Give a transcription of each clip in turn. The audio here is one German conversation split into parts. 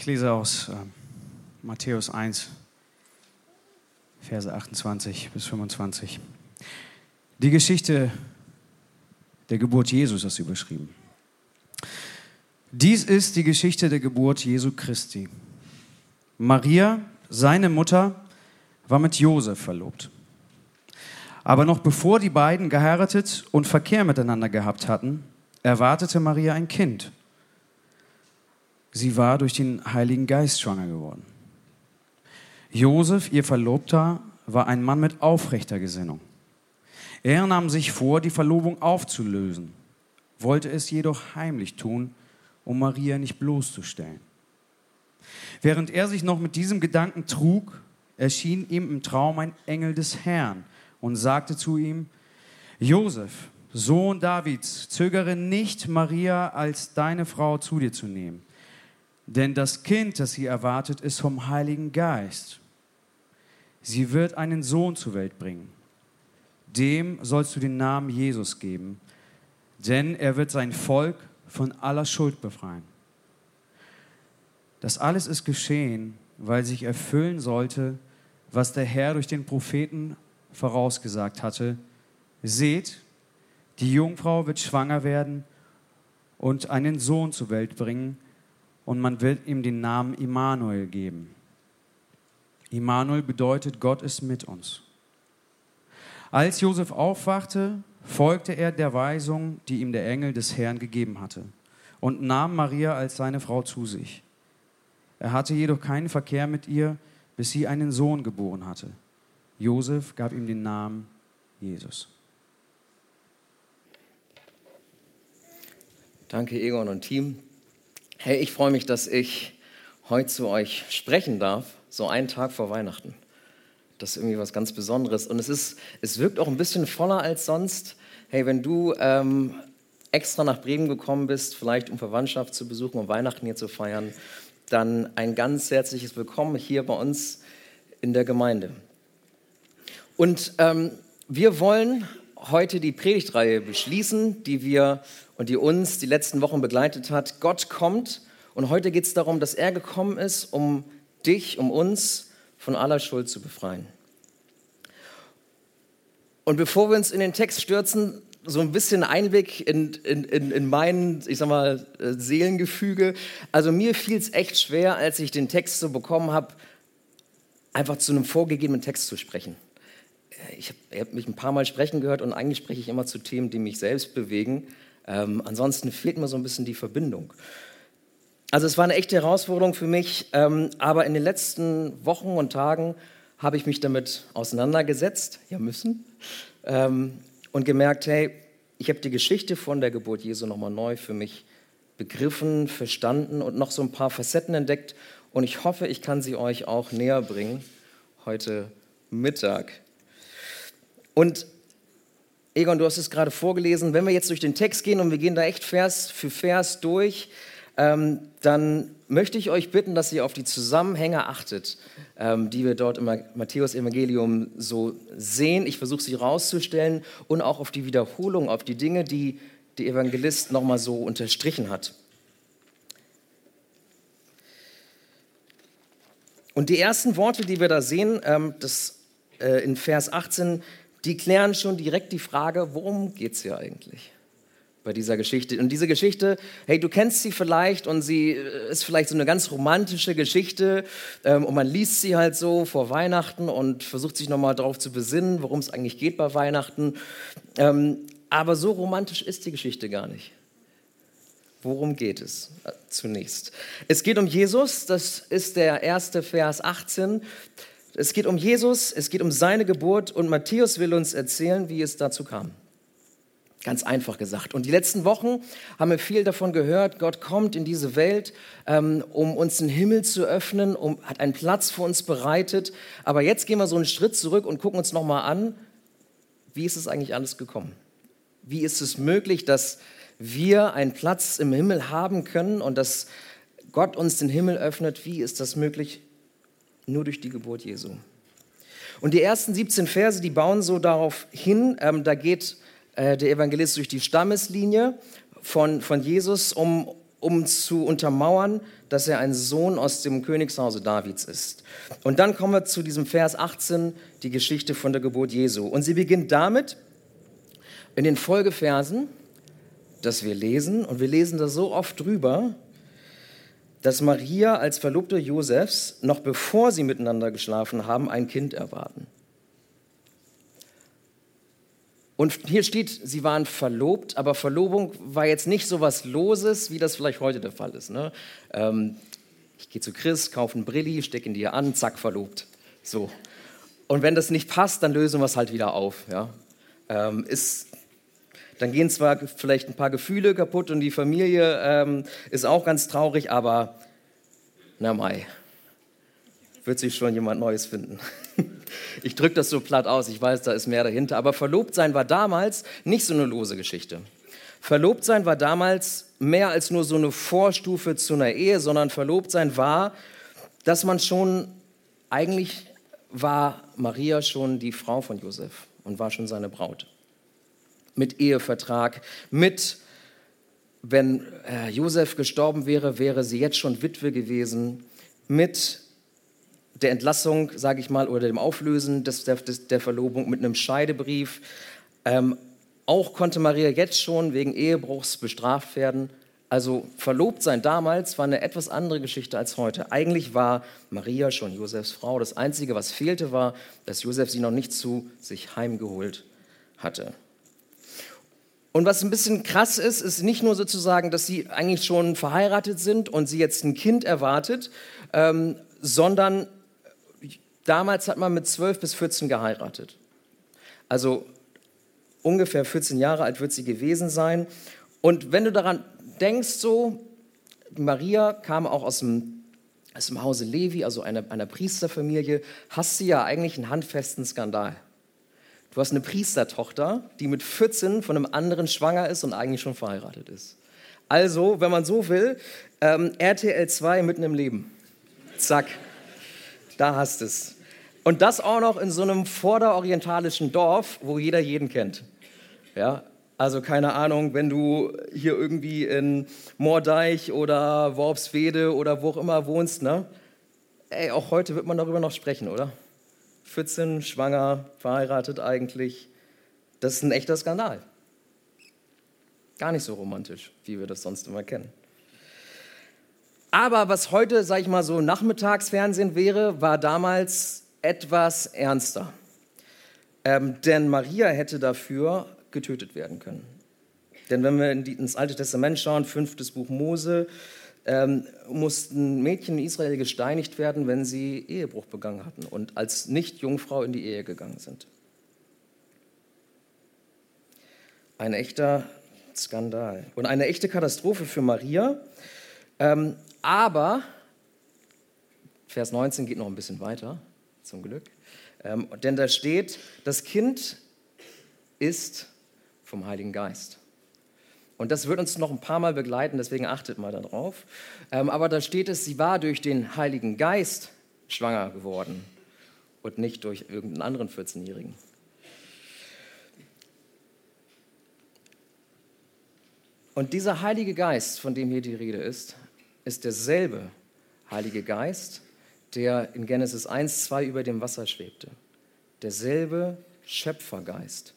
Ich lese aus äh, Matthäus 1, Verse 28 bis 25. Die Geschichte der Geburt Jesus ist überschrieben. Dies ist die Geschichte der Geburt Jesu Christi. Maria, seine Mutter, war mit Josef verlobt. Aber noch bevor die beiden geheiratet und Verkehr miteinander gehabt hatten, erwartete Maria ein Kind. Sie war durch den Heiligen Geist schwanger geworden. Josef, ihr Verlobter, war ein Mann mit aufrechter Gesinnung. Er nahm sich vor, die Verlobung aufzulösen, wollte es jedoch heimlich tun, um Maria nicht bloßzustellen. Während er sich noch mit diesem Gedanken trug, erschien ihm im Traum ein Engel des Herrn und sagte zu ihm, Josef, Sohn Davids, zögere nicht, Maria als deine Frau zu dir zu nehmen, denn das Kind, das sie erwartet, ist vom Heiligen Geist. Sie wird einen Sohn zur Welt bringen. Dem sollst du den Namen Jesus geben, denn er wird sein Volk von aller Schuld befreien. Das alles ist geschehen, weil sich erfüllen sollte, was der Herr durch den Propheten vorausgesagt hatte. Seht, die Jungfrau wird schwanger werden und einen Sohn zur Welt bringen, und man wird ihm den Namen Immanuel geben. Immanuel bedeutet, Gott ist mit uns. Als Josef aufwachte, folgte er der Weisung, die ihm der Engel des Herrn gegeben hatte, und nahm Maria als seine Frau zu sich. Er hatte jedoch keinen Verkehr mit ihr, bis sie einen Sohn geboren hatte. Josef gab ihm den Namen Jesus. Danke, Egon und Team. Hey, ich freue mich, dass ich heute zu euch sprechen darf, so einen Tag vor Weihnachten. Das ist irgendwie was ganz Besonderes. Und es, ist, es wirkt auch ein bisschen voller als sonst. Hey, wenn du ähm, extra nach Bremen gekommen bist, vielleicht um Verwandtschaft zu besuchen, um Weihnachten hier zu feiern, dann ein ganz herzliches Willkommen hier bei uns in der Gemeinde. Und ähm, wir wollen heute die Predigtreihe beschließen, die wir und die uns die letzten Wochen begleitet hat. Gott kommt und heute geht es darum, dass er gekommen ist, um dich, um uns von aller Schuld zu befreien. Und bevor wir uns in den Text stürzen, so ein bisschen Einblick in, in, in, in mein, ich sag mal, äh, Seelengefüge. Also mir fiel es echt schwer, als ich den Text so bekommen habe, einfach zu einem vorgegebenen Text zu sprechen. Äh, ich habe hab mich ein paar Mal sprechen gehört und eigentlich spreche ich immer zu Themen, die mich selbst bewegen. Ähm, ansonsten fehlt mir so ein bisschen die Verbindung. Also es war eine echte Herausforderung für mich, ähm, aber in den letzten Wochen und Tagen habe ich mich damit auseinandergesetzt, ja müssen, ähm, und gemerkt, hey, ich habe die Geschichte von der Geburt Jesu nochmal neu für mich begriffen, verstanden und noch so ein paar Facetten entdeckt. Und ich hoffe, ich kann sie euch auch näher bringen heute Mittag. Und Egon, du hast es gerade vorgelesen. Wenn wir jetzt durch den Text gehen und wir gehen da echt Vers für Vers durch, ähm, dann möchte ich euch bitten, dass ihr auf die Zusammenhänge achtet, ähm, die wir dort im Matthäus-Evangelium so sehen. Ich versuche sie rauszustellen und auch auf die Wiederholung, auf die Dinge, die der Evangelist nochmal so unterstrichen hat. Und die ersten Worte, die wir da sehen, ähm, das, äh, in Vers 18, die klären schon direkt die Frage, worum geht es hier eigentlich? bei dieser Geschichte. Und diese Geschichte, hey, du kennst sie vielleicht und sie äh, ist vielleicht so eine ganz romantische Geschichte ähm, und man liest sie halt so vor Weihnachten und versucht sich nochmal darauf zu besinnen, worum es eigentlich geht bei Weihnachten. Ähm, aber so romantisch ist die Geschichte gar nicht. Worum geht es äh, zunächst? Es geht um Jesus, das ist der erste Vers 18. Es geht um Jesus, es geht um seine Geburt und Matthäus will uns erzählen, wie es dazu kam. Ganz einfach gesagt. Und die letzten Wochen haben wir viel davon gehört, Gott kommt in diese Welt, ähm, um uns den Himmel zu öffnen, um, hat einen Platz für uns bereitet. Aber jetzt gehen wir so einen Schritt zurück und gucken uns nochmal an, wie ist es eigentlich alles gekommen? Wie ist es möglich, dass wir einen Platz im Himmel haben können und dass Gott uns den Himmel öffnet? Wie ist das möglich? Nur durch die Geburt Jesu. Und die ersten 17 Verse, die bauen so darauf hin, ähm, da geht äh, der Evangelist durch die Stammeslinie von, von Jesus, um um zu untermauern, dass er ein Sohn aus dem Königshause Davids ist. Und dann kommen wir zu diesem Vers 18, die Geschichte von der Geburt Jesu. Und sie beginnt damit, in den Folgeversen, dass wir lesen, und wir lesen da so oft drüber, dass Maria als Verlobte Josefs, noch bevor sie miteinander geschlafen haben, ein Kind erwarten. Und hier steht, sie waren verlobt, aber Verlobung war jetzt nicht so was Loses, wie das vielleicht heute der Fall ist. Ne? Ähm, ich gehe zu Chris, kaufe einen Brilli, stecke ihn dir an, zack, verlobt. So. Und wenn das nicht passt, dann lösen wir es halt wieder auf. Ja? Ähm, ist, dann gehen zwar vielleicht ein paar Gefühle kaputt und die Familie ähm, ist auch ganz traurig, aber na mai, wird sich schon jemand Neues finden. Ich drücke das so platt aus, ich weiß, da ist mehr dahinter. Aber verlobt sein war damals nicht so eine lose Geschichte. Verlobt sein war damals mehr als nur so eine Vorstufe zu einer Ehe, sondern verlobt sein war, dass man schon, eigentlich war Maria schon die Frau von Josef und war schon seine Braut. Mit Ehevertrag, mit, wenn äh, Josef gestorben wäre, wäre sie jetzt schon Witwe gewesen, mit der Entlassung, sage ich mal, oder dem Auflösen des, der, des, der Verlobung mit einem Scheidebrief. Ähm, auch konnte Maria jetzt schon wegen Ehebruchs bestraft werden. Also verlobt sein damals war eine etwas andere Geschichte als heute. Eigentlich war Maria schon Josefs Frau. Das Einzige, was fehlte, war, dass Josef sie noch nicht zu sich heimgeholt hatte. Und was ein bisschen krass ist, ist nicht nur sozusagen, dass sie eigentlich schon verheiratet sind und sie jetzt ein Kind erwartet, ähm, sondern Damals hat man mit 12 bis 14 geheiratet. Also ungefähr 14 Jahre alt wird sie gewesen sein. Und wenn du daran denkst, so, Maria kam auch aus dem, aus dem Hause Levi, also einer, einer Priesterfamilie, hast sie ja eigentlich einen handfesten Skandal. Du hast eine Priestertochter, die mit 14 von einem anderen schwanger ist und eigentlich schon verheiratet ist. Also, wenn man so will, ähm, RTL 2 mitten im Leben. Zack, da hast es. Und das auch noch in so einem vorderorientalischen Dorf, wo jeder jeden kennt. Ja, also keine Ahnung, wenn du hier irgendwie in Moordeich oder Worpswede oder wo auch immer wohnst, ne? Ey, auch heute wird man darüber noch sprechen, oder? 14, schwanger, verheiratet eigentlich. Das ist ein echter Skandal. Gar nicht so romantisch, wie wir das sonst immer kennen. Aber was heute, sag ich mal, so Nachmittagsfernsehen wäre, war damals etwas ernster. Ähm, denn Maria hätte dafür getötet werden können. Denn wenn wir ins Alte Testament schauen, fünftes Buch Mose, ähm, mussten Mädchen in Israel gesteinigt werden, wenn sie Ehebruch begangen hatten und als Nicht-Jungfrau in die Ehe gegangen sind. Ein echter Skandal und eine echte Katastrophe für Maria. Ähm, aber, Vers 19 geht noch ein bisschen weiter zum Glück. Ähm, denn da steht, das Kind ist vom Heiligen Geist. Und das wird uns noch ein paar Mal begleiten, deswegen achtet mal darauf. Ähm, aber da steht es, sie war durch den Heiligen Geist schwanger geworden und nicht durch irgendeinen anderen 14-Jährigen. Und dieser Heilige Geist, von dem hier die Rede ist, ist derselbe Heilige Geist, der in Genesis 1, 2 über dem Wasser schwebte. Derselbe Schöpfergeist,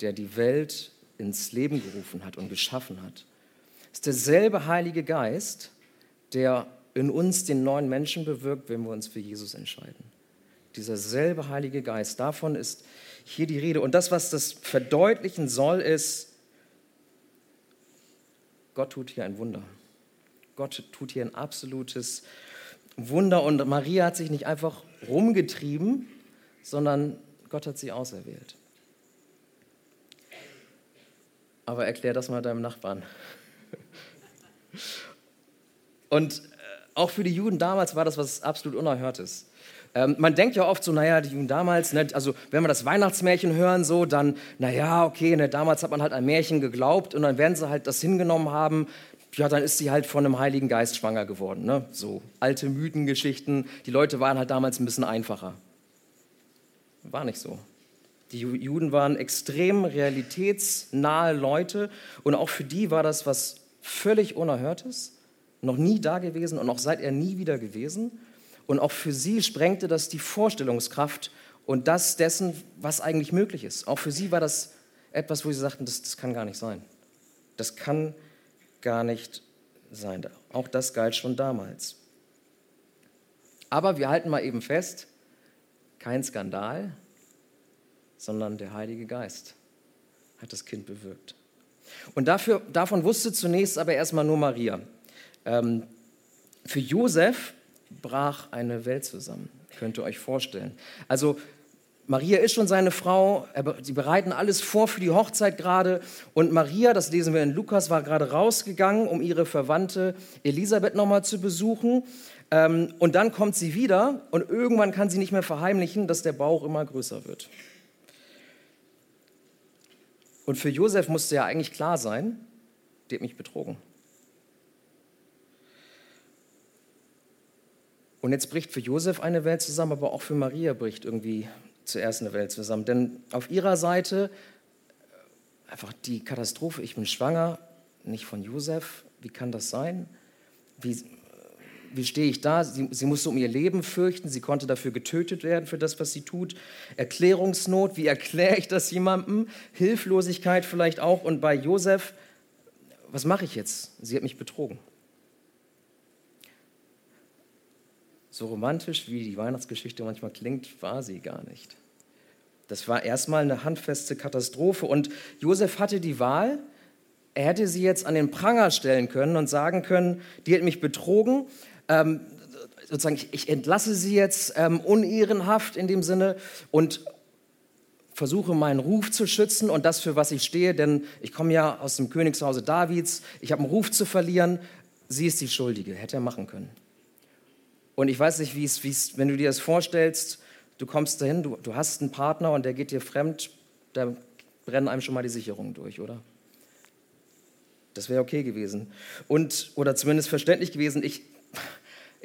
der die Welt ins Leben gerufen hat und geschaffen hat. Es ist derselbe Heilige Geist, der in uns den neuen Menschen bewirkt, wenn wir uns für Jesus entscheiden. Dieser selbe Heilige Geist, davon ist hier die Rede. Und das, was das verdeutlichen soll, ist, Gott tut hier ein Wunder. Gott tut hier ein absolutes Wunder und Maria hat sich nicht einfach rumgetrieben, sondern Gott hat sie auserwählt. Aber erklär das mal deinem Nachbarn. Und äh, auch für die Juden damals war das was absolut Unerhörtes. Ähm, man denkt ja oft so, naja, die Juden damals, ne, also wenn wir das Weihnachtsmärchen hören, so, dann, naja, okay, ne, damals hat man halt ein Märchen geglaubt und dann werden sie halt das hingenommen haben, ja, dann ist sie halt von einem Heiligen Geist schwanger geworden. Ne? So alte Mythengeschichten. Die Leute waren halt damals ein bisschen einfacher. War nicht so. Die Juden waren extrem realitätsnahe Leute und auch für die war das was völlig Unerhörtes, noch nie da gewesen und auch seit er nie wieder gewesen. Und auch für sie sprengte das die Vorstellungskraft und das dessen, was eigentlich möglich ist. Auch für sie war das etwas, wo sie sagten, das, das kann gar nicht sein. Das kann gar nicht sein. Auch das galt schon damals. Aber wir halten mal eben fest, kein Skandal, sondern der Heilige Geist hat das Kind bewirkt. Und dafür, davon wusste zunächst aber erstmal nur Maria. Ähm, für Josef brach eine Welt zusammen, könnt ihr euch vorstellen. Also Maria ist schon seine Frau, sie bereiten alles vor für die Hochzeit gerade und Maria, das lesen wir in Lukas, war gerade rausgegangen, um ihre Verwandte Elisabeth nochmal zu besuchen ähm, und dann kommt sie wieder und irgendwann kann sie nicht mehr verheimlichen, dass der Bauch immer größer wird. Und für Josef musste ja eigentlich klar sein, die hat mich betrogen. Und jetzt bricht für Josef eine Welt zusammen, aber auch für Maria bricht irgendwie zuerst eine Welt zusammen. Denn auf ihrer Seite einfach die Katastrophe, ich bin schwanger, nicht von Josef, wie kann das sein? Wie, wie stehe ich da? Sie, sie, musste um ihr Leben fürchten, sie konnte dafür getötet werden, für das, was sie tut. Erklärungsnot, wie erkläre ich das jemandem? Hilflosigkeit vielleicht auch. Und bei Josef, was mache ich jetzt? Sie hat mich betrogen. So romantisch wie die Weihnachtsgeschichte manchmal klingt, war sie gar nicht. Das war erstmal eine handfeste Katastrophe. Und Josef hatte die Wahl, er hätte sie jetzt an den Pranger stellen können und sagen können, die hat mich betrogen ähm, sozusagen, ich, ich, entlasse sie jetzt ähm, unehrenhaft in dem Sinne und versuche meinen Ruf zu schützen und das, für was ich stehe, denn ich komme ja aus dem Königshause Davids, ich habe einen Ruf zu verlieren, sie ist die Schuldige, hätte er machen können. Und ich weiß nicht, wie es, wenn du dir das vorstellst, du kommst dahin, du, du hast einen Partner und der geht dir fremd, da brennen einem schon mal die Sicherungen durch, oder? Das wäre okay gewesen. Und, oder zumindest verständlich gewesen. Ich,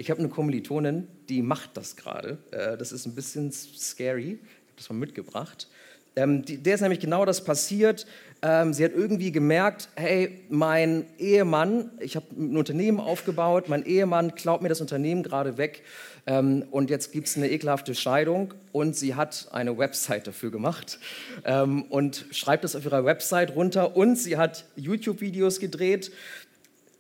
ich habe eine Kommilitonin, die macht das gerade. Äh, das ist ein bisschen scary. Ich habe das mal mitgebracht. Ähm, die, der ist nämlich genau das passiert. Ähm, sie hat irgendwie gemerkt, hey, mein Ehemann, ich habe ein Unternehmen aufgebaut, mein Ehemann klaut mir das Unternehmen gerade weg ähm, und jetzt gibt es eine ekelhafte Scheidung und sie hat eine Website dafür gemacht ähm, und schreibt das auf ihrer Website runter und sie hat YouTube-Videos gedreht,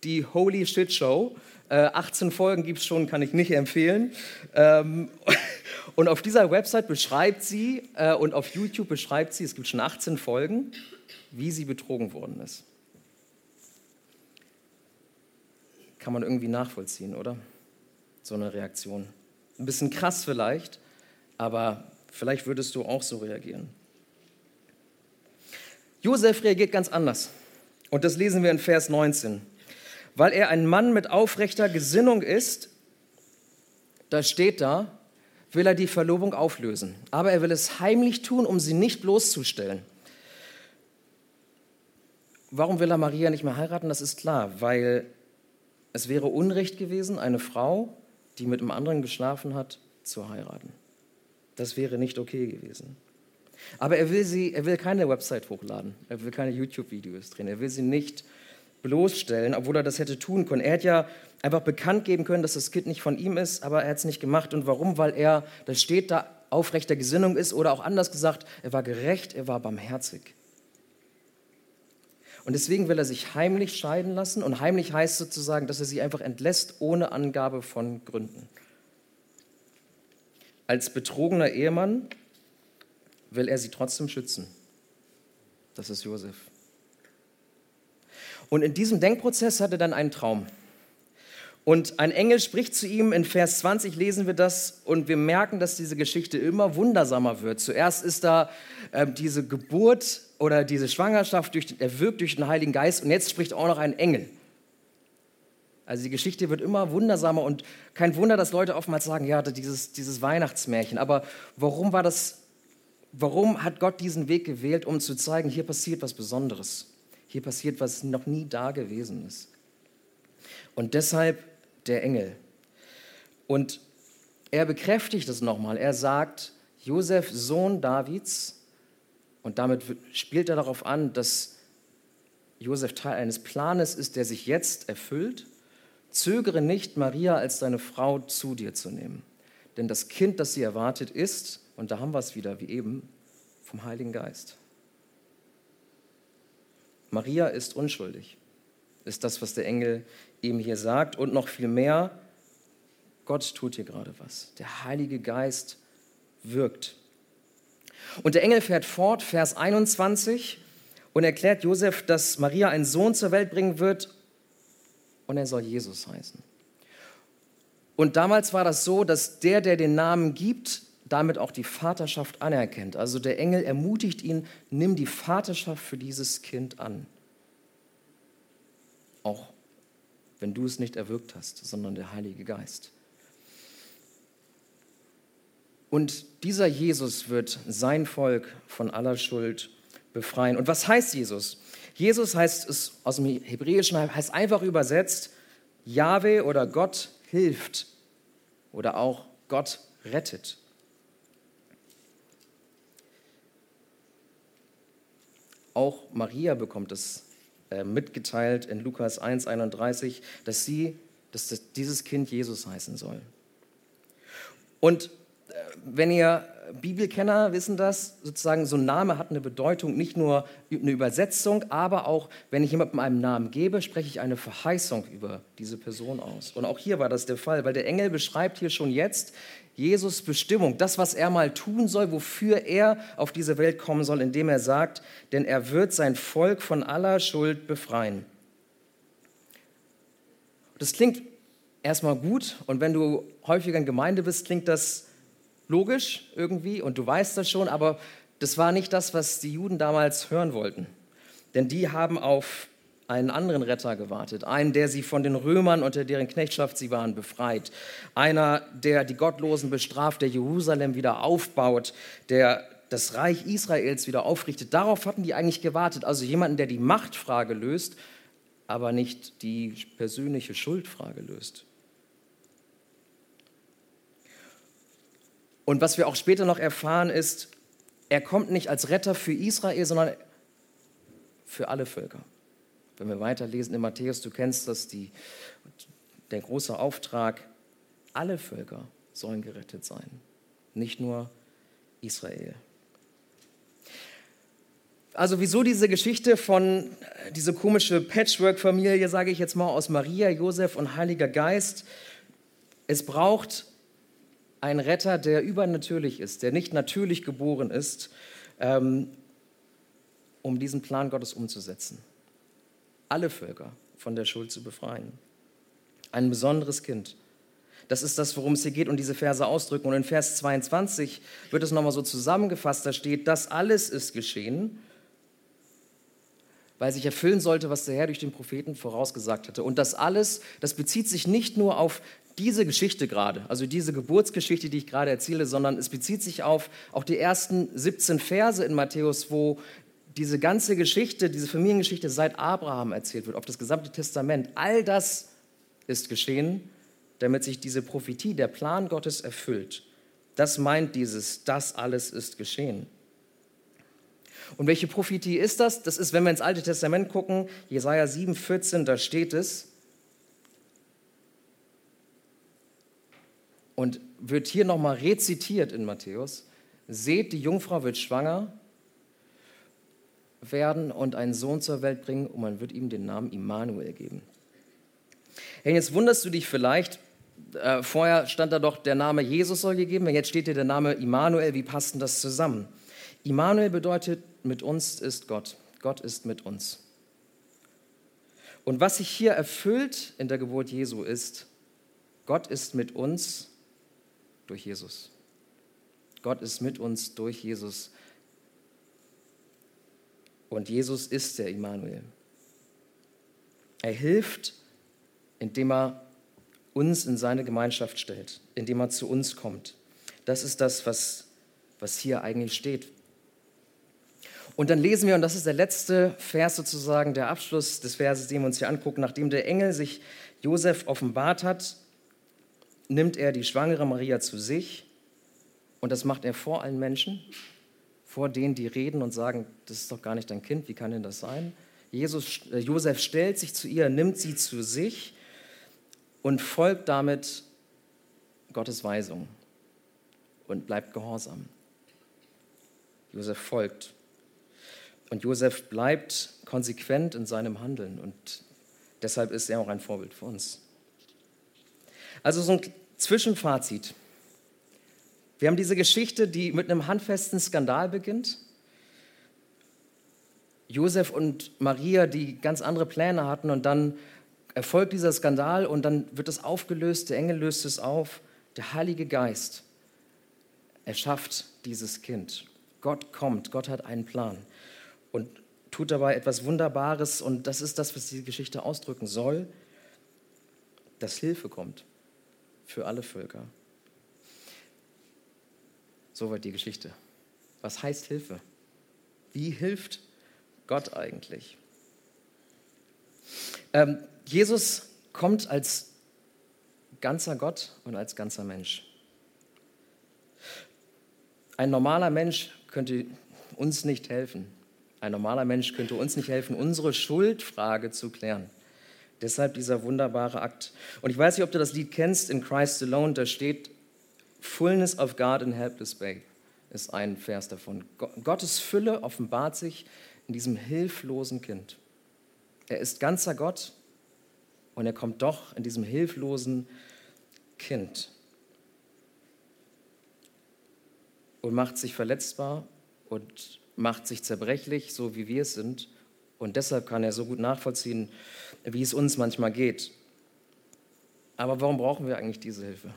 die Holy Shit Show. 18 äh, Folgen gibt es schon, kann ich nicht empfehlen. Ähm, und auf dieser Website beschreibt sie äh, und auf YouTube beschreibt sie, es gibt schon 18 Folgen, wie sie betrogen worden ist. Kann man irgendwie nachvollziehen, oder? So eine Reaktion. Ein bisschen krass vielleicht, aber vielleicht würdest du auch so reagieren. Josef reagiert ganz anders. Und das lesen wir in Vers 19 weil er ein Mann mit aufrechter Gesinnung ist, da steht da, will er die Verlobung auflösen. Aber er will es heimlich tun, um sie nicht bloßzustellen. Warum will er Maria nicht mehr heiraten? Das ist klar, weil es wäre Unrecht gewesen, eine Frau, die mit einem anderen geschlafen hat, zu heiraten. Das wäre nicht okay gewesen. Aber er will, sie, er will keine Website hochladen, er will keine YouTube-Videos drehen, er will sie nicht bloßstellen, obwohl er das hätte tun können. Er hätte ja einfach bekannt geben können, dass das Kind nicht von ihm ist, aber er hat es nicht gemacht. Und warum? Weil er, das steht da, aufrechter Gesinnung ist oder auch anders gesagt, er war gerecht, er war barmherzig. Und deswegen will er sich heimlich scheiden lassen. Und heimlich heißt sozusagen, dass er sie einfach entlässt ohne Angabe von Gründen. Als betrogener Ehemann will er sie trotzdem schützen. Das ist Josef. Und in diesem Denkprozess hat er dann einen Traum. Und ein Engel spricht zu ihm, in Vers 20 lesen wir das und wir merken, dass diese Geschichte immer wundersamer wird. Zuerst ist da äh, diese Geburt oder diese Schwangerschaft, durch, er wirkt durch den Heiligen Geist und jetzt spricht auch noch ein Engel. Also die Geschichte wird immer wundersamer und kein Wunder, dass Leute oftmals sagen, ja, dieses, dieses Weihnachtsmärchen. Aber warum war das, warum hat Gott diesen Weg gewählt, um zu zeigen, hier passiert was Besonderes? Hier passiert, was noch nie da gewesen ist. Und deshalb der Engel. Und er bekräftigt es nochmal. Er sagt, Josef, Sohn Davids, und damit spielt er darauf an, dass Josef Teil eines Planes ist, der sich jetzt erfüllt, zögere nicht, Maria als deine Frau zu dir zu nehmen. Denn das Kind, das sie erwartet, ist, und da haben wir es wieder wie eben, vom Heiligen Geist. Maria ist unschuldig, ist das, was der Engel ihm hier sagt. Und noch viel mehr, Gott tut hier gerade was. Der Heilige Geist wirkt. Und der Engel fährt fort, Vers 21, und erklärt Josef, dass Maria einen Sohn zur Welt bringen wird und er soll Jesus heißen. Und damals war das so, dass der, der den Namen gibt, damit auch die Vaterschaft anerkennt. Also der Engel ermutigt ihn, nimm die Vaterschaft für dieses Kind an. Auch wenn du es nicht erwirkt hast, sondern der Heilige Geist. Und dieser Jesus wird sein Volk von aller Schuld befreien. Und was heißt Jesus? Jesus heißt es aus dem Hebräischen, heißt einfach übersetzt, Jahwe oder Gott hilft oder auch Gott rettet. Auch Maria bekommt es äh, mitgeteilt in Lukas 1,31, dass sie, dass das, dieses Kind Jesus heißen soll. Und wenn ihr Bibelkenner wissen das, sozusagen so ein Name hat eine Bedeutung, nicht nur eine Übersetzung, aber auch, wenn ich jemandem einen Namen gebe, spreche ich eine Verheißung über diese Person aus. Und auch hier war das der Fall, weil der Engel beschreibt hier schon jetzt Jesus Bestimmung, das, was er mal tun soll, wofür er auf diese Welt kommen soll, indem er sagt, denn er wird sein Volk von aller Schuld befreien. Das klingt erstmal gut und wenn du häufiger in Gemeinde bist, klingt das logisch irgendwie und du weißt das schon, aber das war nicht das, was die Juden damals hören wollten. Denn die haben auf einen anderen Retter gewartet, einen, der sie von den Römern, unter deren Knechtschaft sie waren, befreit, einer, der die Gottlosen bestraft, der Jerusalem wieder aufbaut, der das Reich Israels wieder aufrichtet. Darauf hatten die eigentlich gewartet, also jemanden, der die Machtfrage löst, aber nicht die persönliche Schuldfrage löst. Und was wir auch später noch erfahren ist, er kommt nicht als Retter für Israel, sondern für alle Völker. Wenn wir weiterlesen in Matthäus, du kennst das, die, der große Auftrag, alle Völker sollen gerettet sein, nicht nur Israel. Also wieso diese Geschichte von, diese komische Patchwork-Familie, sage ich jetzt mal, aus Maria, Josef und Heiliger Geist? Es braucht ein Retter, der übernatürlich ist, der nicht natürlich geboren ist, ähm, um diesen Plan Gottes umzusetzen. Alle Völker von der Schuld zu befreien. Ein besonderes Kind. Das ist das, worum es hier geht und diese Verse ausdrücken. Und in Vers 22 wird es nochmal so zusammengefasst, da steht, das alles ist geschehen, weil sich erfüllen sollte, was der Herr durch den Propheten vorausgesagt hatte. Und das alles, das bezieht sich nicht nur auf diese Geschichte gerade, also diese Geburtsgeschichte, die ich gerade erzähle, sondern es bezieht sich auf auch die ersten 17 Verse in Matthäus, wo diese ganze Geschichte, diese Familiengeschichte seit Abraham erzählt wird, auf das gesamte Testament. All das ist geschehen, damit sich diese Prophetie, der Plan Gottes erfüllt. Das meint dieses, das alles ist geschehen. Und welche Prophetie ist das? Das ist, wenn wir ins Alte Testament gucken, Jesaja 7, 14, da steht es, und wird hier nochmal rezitiert in Matthäus. Seht, die Jungfrau wird schwanger werden und einen Sohn zur Welt bringen und man wird ihm den Namen Immanuel geben. Hey, jetzt wunderst du dich vielleicht, äh, vorher stand da doch, der Name Jesus soll gegeben werden, jetzt steht hier der Name Immanuel, wie passt denn das zusammen? Immanuel bedeutet, mit uns ist Gott, Gott ist mit uns. Und was sich hier erfüllt in der Geburt Jesu ist, Gott ist mit uns durch Jesus. Gott ist mit uns durch Jesus. Und Jesus ist der Immanuel. Er hilft, indem er uns in seine Gemeinschaft stellt, indem er zu uns kommt. Das ist das, was, was hier eigentlich steht. Und dann lesen wir, und das ist der letzte Vers sozusagen, der Abschluss des Verses, den wir uns hier angucken, nachdem der Engel sich Josef offenbart hat, nimmt er die schwangere Maria zu sich und das macht er vor allen Menschen, vor denen, die reden und sagen, das ist doch gar nicht dein Kind, wie kann denn das sein? Jesus, äh, Josef stellt sich zu ihr, nimmt sie zu sich und folgt damit Gottes Weisung und bleibt gehorsam. Josef folgt. Und Josef bleibt konsequent in seinem Handeln und deshalb ist er auch ein Vorbild für uns. Also so ein Zwischenfazit. Wir haben diese Geschichte, die mit einem handfesten Skandal beginnt. Josef und Maria, die ganz andere Pläne hatten und dann erfolgt dieser Skandal und dann wird es aufgelöst, der Engel löst es auf, der Heilige Geist erschafft dieses Kind. Gott kommt, Gott hat einen Plan und tut dabei etwas Wunderbares und das ist das, was diese Geschichte ausdrücken soll, dass Hilfe kommt für alle Völker. Soweit die Geschichte. Was heißt Hilfe? Wie hilft Gott eigentlich? Ähm, Jesus kommt als ganzer Gott und als ganzer Mensch. Ein normaler Mensch könnte uns nicht helfen. Ein normaler Mensch könnte uns nicht helfen, unsere Schuldfrage zu klären. Deshalb dieser wunderbare Akt. Und ich weiß nicht, ob du das Lied kennst, in Christ Alone, da steht, Fullness of God in Helpless Babe ist ein Vers davon. Gottes Fülle offenbart sich in diesem hilflosen Kind. Er ist ganzer Gott und er kommt doch in diesem hilflosen Kind und macht sich verletzbar und macht sich zerbrechlich, so wie wir es sind. Und deshalb kann er so gut nachvollziehen, wie es uns manchmal geht. Aber warum brauchen wir eigentlich diese Hilfe?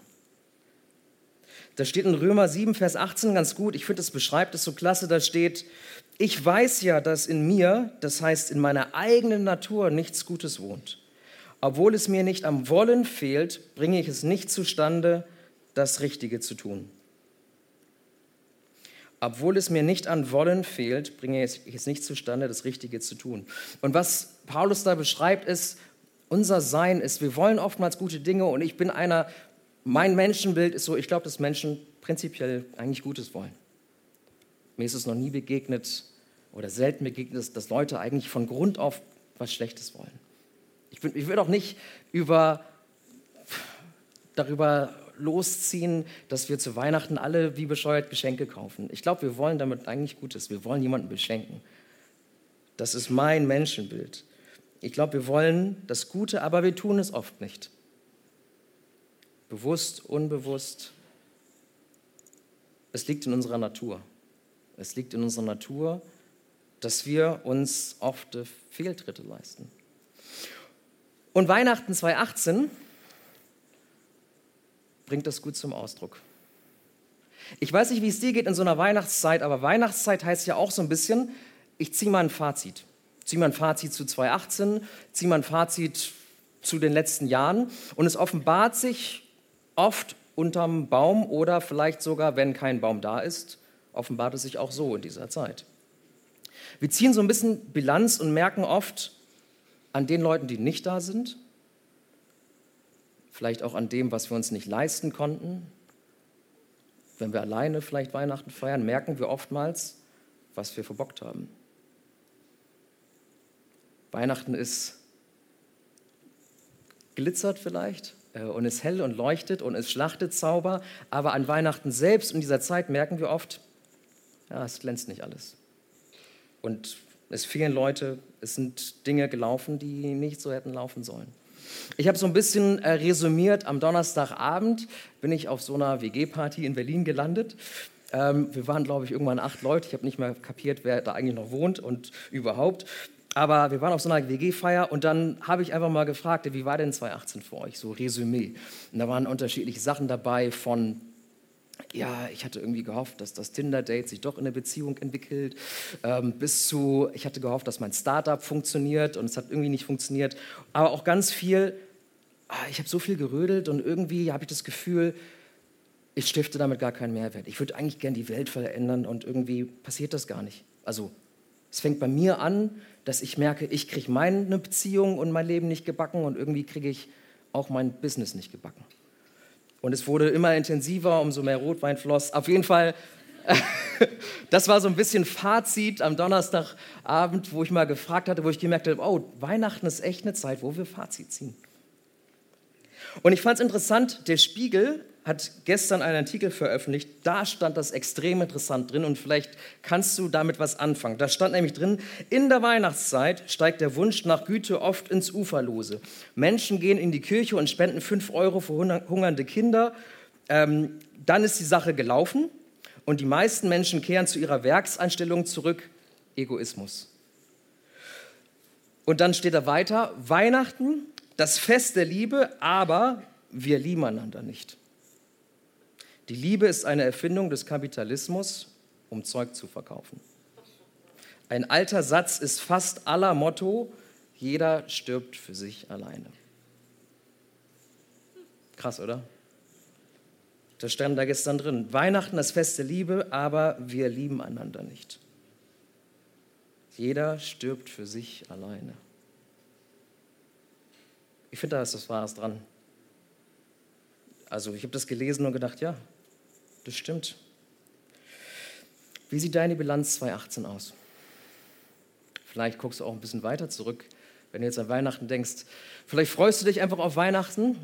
Da steht in Römer 7, Vers 18 ganz gut, ich finde, es beschreibt es so klasse, da steht, ich weiß ja, dass in mir, das heißt in meiner eigenen Natur, nichts Gutes wohnt. Obwohl es mir nicht am Wollen fehlt, bringe ich es nicht zustande, das Richtige zu tun. Obwohl es mir nicht an Wollen fehlt, bringe ich es nicht zustande, das Richtige zu tun. Und was Paulus da beschreibt, ist, unser Sein ist, wir wollen oftmals gute Dinge und ich bin einer, mein Menschenbild ist so, ich glaube, dass Menschen prinzipiell eigentlich Gutes wollen. Mir ist es noch nie begegnet oder selten begegnet, dass Leute eigentlich von Grund auf was Schlechtes wollen. Ich, will auch nicht über, darüber losziehen, dass wir zu Weihnachten alle wie bescheuert Geschenke kaufen. Ich glaube, wir wollen damit eigentlich Gutes. Wir wollen jemanden beschenken. Das ist mein Menschenbild. Ich glaube, wir wollen das Gute, aber wir tun es oft nicht bewusst, unbewusst. Es liegt in unserer Natur. Es liegt in unserer Natur, dass wir uns oft Fehltritte leisten. Und Weihnachten 2018 bringt das gut zum Ausdruck. Ich weiß nicht, wie es dir geht in so einer Weihnachtszeit, aber Weihnachtszeit heißt ja auch so ein bisschen, ich ziehe mal ein Fazit. Ziehe mal ein Fazit zu 2018, ziehe mal ein Fazit zu den letzten Jahren und es offenbart sich oft unterm Baum oder vielleicht sogar, wenn kein Baum da ist, offenbart es sich auch so in dieser Zeit. Wir ziehen so ein bisschen Bilanz und merken oft an den Leuten, die nicht da sind, vielleicht auch an dem, was wir uns nicht leisten konnten. Wenn wir alleine vielleicht Weihnachten feiern, merken wir oftmals, was wir verbockt haben. Weihnachten ist glitzert vielleicht, äh, und ist hell und leuchtet und es schlachtet Zauber. Aber an Weihnachten selbst in dieser Zeit merken wir oft, ja, es glänzt nicht alles. Und es fehlen Leute, es sind Dinge gelaufen, die nicht so hätten laufen sollen. Ich habe so ein bisschen äh, resümiert, am Donnerstagabend bin ich auf so einer WG-Party in Berlin gelandet. Ähm, wir waren, glaube ich, irgendwann acht Leute. Ich habe nicht mehr kapiert, wer da eigentlich noch wohnt und überhaupt. Aber wir waren auf so einer WG-Feier und dann habe ich einfach mal gefragt, wie war denn 2018 für euch, so Resümee. Und da waren unterschiedliche Sachen dabei von, ja, ich hatte irgendwie gehofft, dass das Tinder-Date sich doch in eine Beziehung entwickelt, ähm, bis zu, ich hatte gehofft, dass mein Startup funktioniert und es hat irgendwie nicht funktioniert. Aber auch ganz viel, ah, ich habe so viel gerödelt und irgendwie habe ich das Gefühl, ich stifte damit gar keinen Mehrwert. Ich würde eigentlich gern die Welt verändern und irgendwie passiert das gar nicht. Also es fängt bei mir an, dass ich merke, ich kriege meine Beziehung und mein Leben nicht gebacken und irgendwie kriege ich auch mein Business nicht gebacken. Und es wurde immer intensiver, umso mehr Rotwein floss. Auf jeden Fall, das war so ein bisschen Fazit am Donnerstagabend, wo ich mal gefragt hatte, wo ich gemerkt habe, oh, Weihnachten ist echt eine Zeit, wo wir Fazit ziehen. Und ich fand es interessant, der Spiegel hat gestern einen Artikel veröffentlicht, da stand das extrem interessant drin und vielleicht kannst du damit was anfangen. Da stand nämlich drin, in der Weihnachtszeit steigt der Wunsch nach Güte oft ins Uferlose. Menschen gehen in die Kirche und spenden 5 Euro für hungernde Kinder. Ähm, dann ist die Sache gelaufen und die meisten Menschen kehren zu ihrer Werkseinstellung zurück. Egoismus. Und dann steht da weiter, Weihnachten, das Fest der Liebe, aber wir lieben einander nicht. Die Liebe ist eine Erfindung des Kapitalismus, um Zeug zu verkaufen. Ein alter Satz ist fast aller Motto, jeder stirbt für sich alleine. Krass, oder? Das stand da gestern drin. Weihnachten, das Fest der Liebe, aber wir lieben einander nicht. Jeder stirbt für sich alleine. Ich finde, da ist das Wahres dran. Also ich habe das gelesen und gedacht, ja, das stimmt. Wie sieht deine Bilanz 2018 aus? Vielleicht guckst du auch ein bisschen weiter zurück, wenn du jetzt an Weihnachten denkst. Vielleicht freust du dich einfach auf Weihnachten.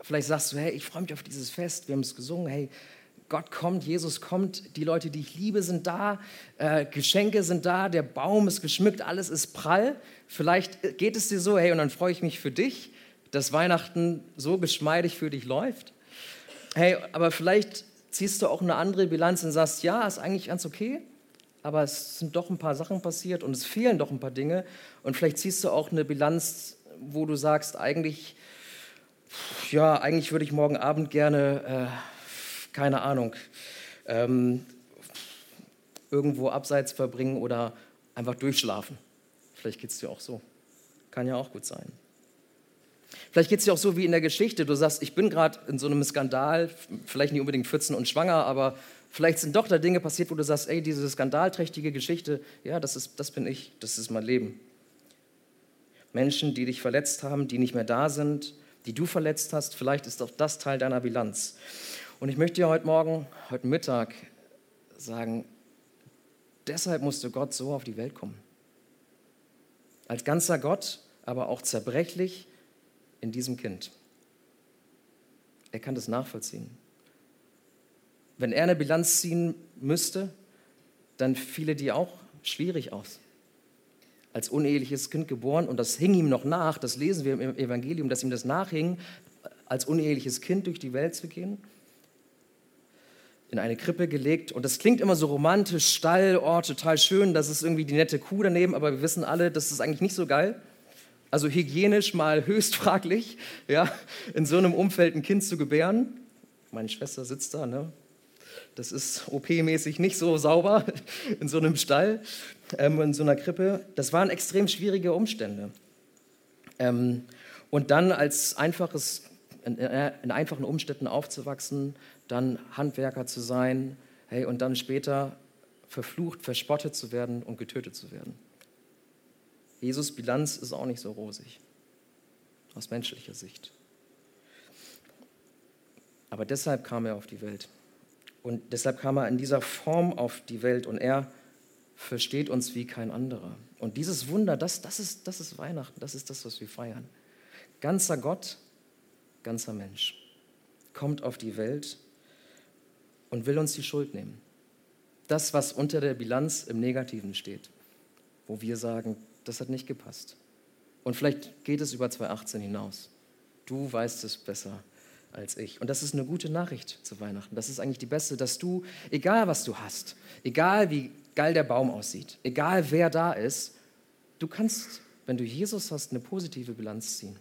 Vielleicht sagst du, hey, ich freue mich auf dieses Fest. Wir haben es gesungen. Hey, Gott kommt, Jesus kommt, die Leute, die ich liebe, sind da, äh, Geschenke sind da, der Baum ist geschmückt, alles ist prall. Vielleicht geht es dir so, hey, und dann freue ich mich für dich, dass Weihnachten so geschmeidig für dich läuft. Hey, aber vielleicht ziehst du auch eine andere Bilanz und sagst, ja, ist eigentlich ganz okay, aber es sind doch ein paar Sachen passiert und es fehlen doch ein paar Dinge. Und vielleicht ziehst du auch eine Bilanz, wo du sagst, eigentlich, ja, eigentlich würde ich morgen Abend gerne, äh, keine Ahnung, ähm, irgendwo abseits verbringen oder einfach durchschlafen. Vielleicht geht es dir auch so. Kann ja auch gut sein. Vielleicht geht es dir auch so wie in der Geschichte. Du sagst, ich bin gerade in so einem Skandal, vielleicht nicht unbedingt 14 und schwanger, aber vielleicht sind doch da Dinge passiert, wo du sagst, ey, diese skandalträchtige Geschichte, ja, das, ist, das bin ich, das ist mein Leben. Menschen, die dich verletzt haben, die nicht mehr da sind, die du verletzt hast, vielleicht ist auch das Teil deiner Bilanz. Und ich möchte dir heute Morgen, heute Mittag sagen, deshalb musste Gott so auf die Welt kommen. Als ganzer Gott, aber auch zerbrechlich, in diesem Kind. Er kann das nachvollziehen. Wenn er eine Bilanz ziehen müsste, dann fiele die auch schwierig aus. Als uneheliches Kind geboren und das hing ihm noch nach, das lesen wir im Evangelium, dass ihm das nachhing, als uneheliches Kind durch die Welt zu gehen, in eine Krippe gelegt. Und das klingt immer so romantisch, Stall, oh, total schön, das ist irgendwie die nette Kuh daneben, aber wir wissen alle, das ist eigentlich nicht so geil. Also hygienisch mal höchst fraglich, ja, in so einem Umfeld ein Kind zu gebären. Meine Schwester sitzt da, ne? Das ist OP-mäßig nicht so sauber in so einem Stall, ähm, in so einer Krippe. Das waren extrem schwierige Umstände. Ähm, und dann als einfaches, in, äh, in einfachen Umständen aufzuwachsen, dann Handwerker zu sein, hey, und dann später verflucht, verspottet zu werden und getötet zu werden. Jesus Bilanz ist auch nicht so rosig aus menschlicher Sicht. Aber deshalb kam er auf die Welt. Und deshalb kam er in dieser Form auf die Welt und er versteht uns wie kein anderer. Und dieses Wunder, das, das, ist, das ist Weihnachten, das ist das, was wir feiern. Ganzer Gott, ganzer Mensch kommt auf die Welt und will uns die Schuld nehmen. Das, was unter der Bilanz im Negativen steht, wo wir sagen, das hat nicht gepasst. Und vielleicht geht es über 2018 hinaus. Du weißt es besser als ich. Und das ist eine gute Nachricht zu Weihnachten. Das ist eigentlich die beste, dass du, egal was du hast, egal wie geil der Baum aussieht, egal wer da ist, du kannst, wenn du Jesus hast, eine positive Bilanz ziehen.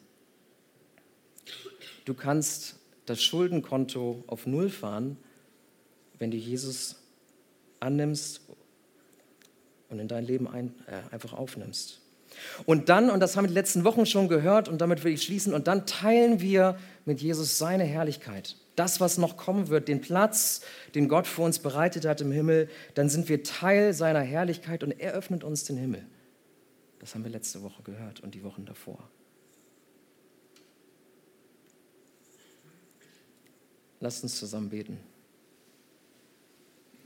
Du kannst das Schuldenkonto auf Null fahren, wenn du Jesus annimmst und in dein Leben ein, äh, einfach aufnimmst. Und dann, und das haben wir die letzten Wochen schon gehört, und damit will ich schließen, und dann teilen wir mit Jesus seine Herrlichkeit. Das, was noch kommen wird, den Platz, den Gott für uns bereitet hat im Himmel, dann sind wir Teil seiner Herrlichkeit und er öffnet uns den Himmel. Das haben wir letzte Woche gehört und die Wochen davor. Lasst uns zusammen beten.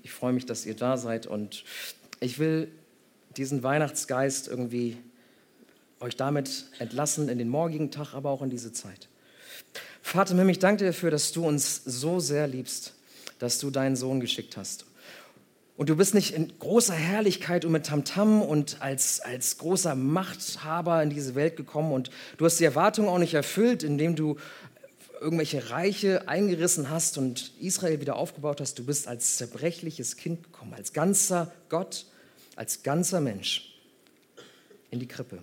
Ich freue mich, dass ihr da seid und ich will diesen Weihnachtsgeist irgendwie euch damit entlassen in den morgigen Tag, aber auch in diese Zeit. Vater im ich danke dir dafür, dass du uns so sehr liebst, dass du deinen Sohn geschickt hast. Und du bist nicht in großer Herrlichkeit und mit Tamtam und als, als großer Machthaber in diese Welt gekommen und du hast die Erwartung auch nicht erfüllt, indem du irgendwelche Reiche eingerissen hast und Israel wieder aufgebaut hast. Du bist als zerbrechliches Kind gekommen, als ganzer Gott, als ganzer Mensch in die Krippe,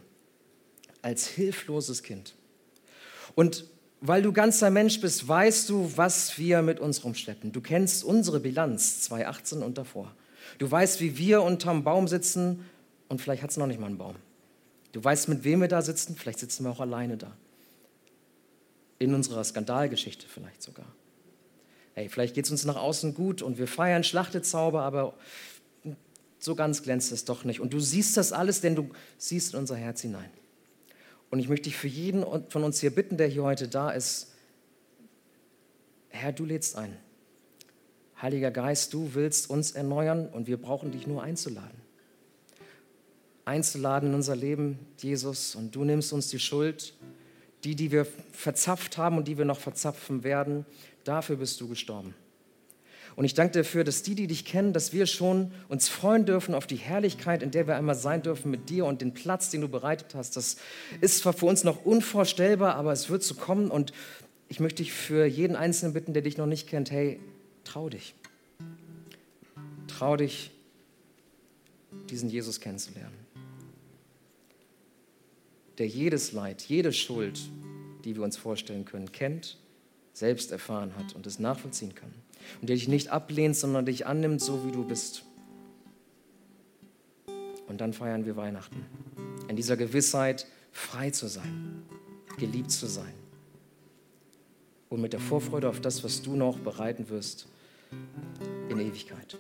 als hilfloses Kind. Und weil du ganzer Mensch bist, weißt du, was wir mit uns rumschleppen. Du kennst unsere Bilanz 2018 und davor. Du weißt, wie wir unterm Baum sitzen und vielleicht hat es noch nicht mal einen Baum. Du weißt, mit wem wir da sitzen, vielleicht sitzen wir auch alleine da. In unserer Skandalgeschichte vielleicht sogar. Hey, vielleicht geht es uns nach außen gut und wir feiern Schlachtezauber, aber so ganz glänzt es doch nicht. Und du siehst das alles, denn du siehst in unser Herz hinein. Und ich möchte dich für jeden von uns hier bitten, der hier heute da ist, Herr, du lädst ein. Heiliger Geist, du willst uns erneuern und wir brauchen dich nur einzuladen. Einzuladen in unser Leben, Jesus, und du nimmst uns die Schuld, die, die wir verzapft haben und die wir noch verzapfen werden. Dafür bist du gestorben. Und ich danke dafür, dass die, die dich kennen, dass wir schon uns freuen dürfen auf die Herrlichkeit, in der wir einmal sein dürfen mit dir und den Platz, den du bereitet hast. Das ist zwar für uns noch unvorstellbar, aber es wird so kommen. Und ich möchte dich für jeden Einzelnen bitten, der dich noch nicht kennt, hey, trau dich. Trau dich, diesen Jesus kennenzulernen. Der jedes Leid, jede Schuld, die wir uns vorstellen können, kennt, selbst erfahren hat und es nachvollziehen kann und der dich nicht ablehnt, sondern dich annimmt, so wie du bist. Und dann feiern wir Weihnachten. In dieser Gewissheit, frei zu sein, geliebt zu sein. Und mit der Vorfreude auf das, was du noch bereiten wirst in Ewigkeit.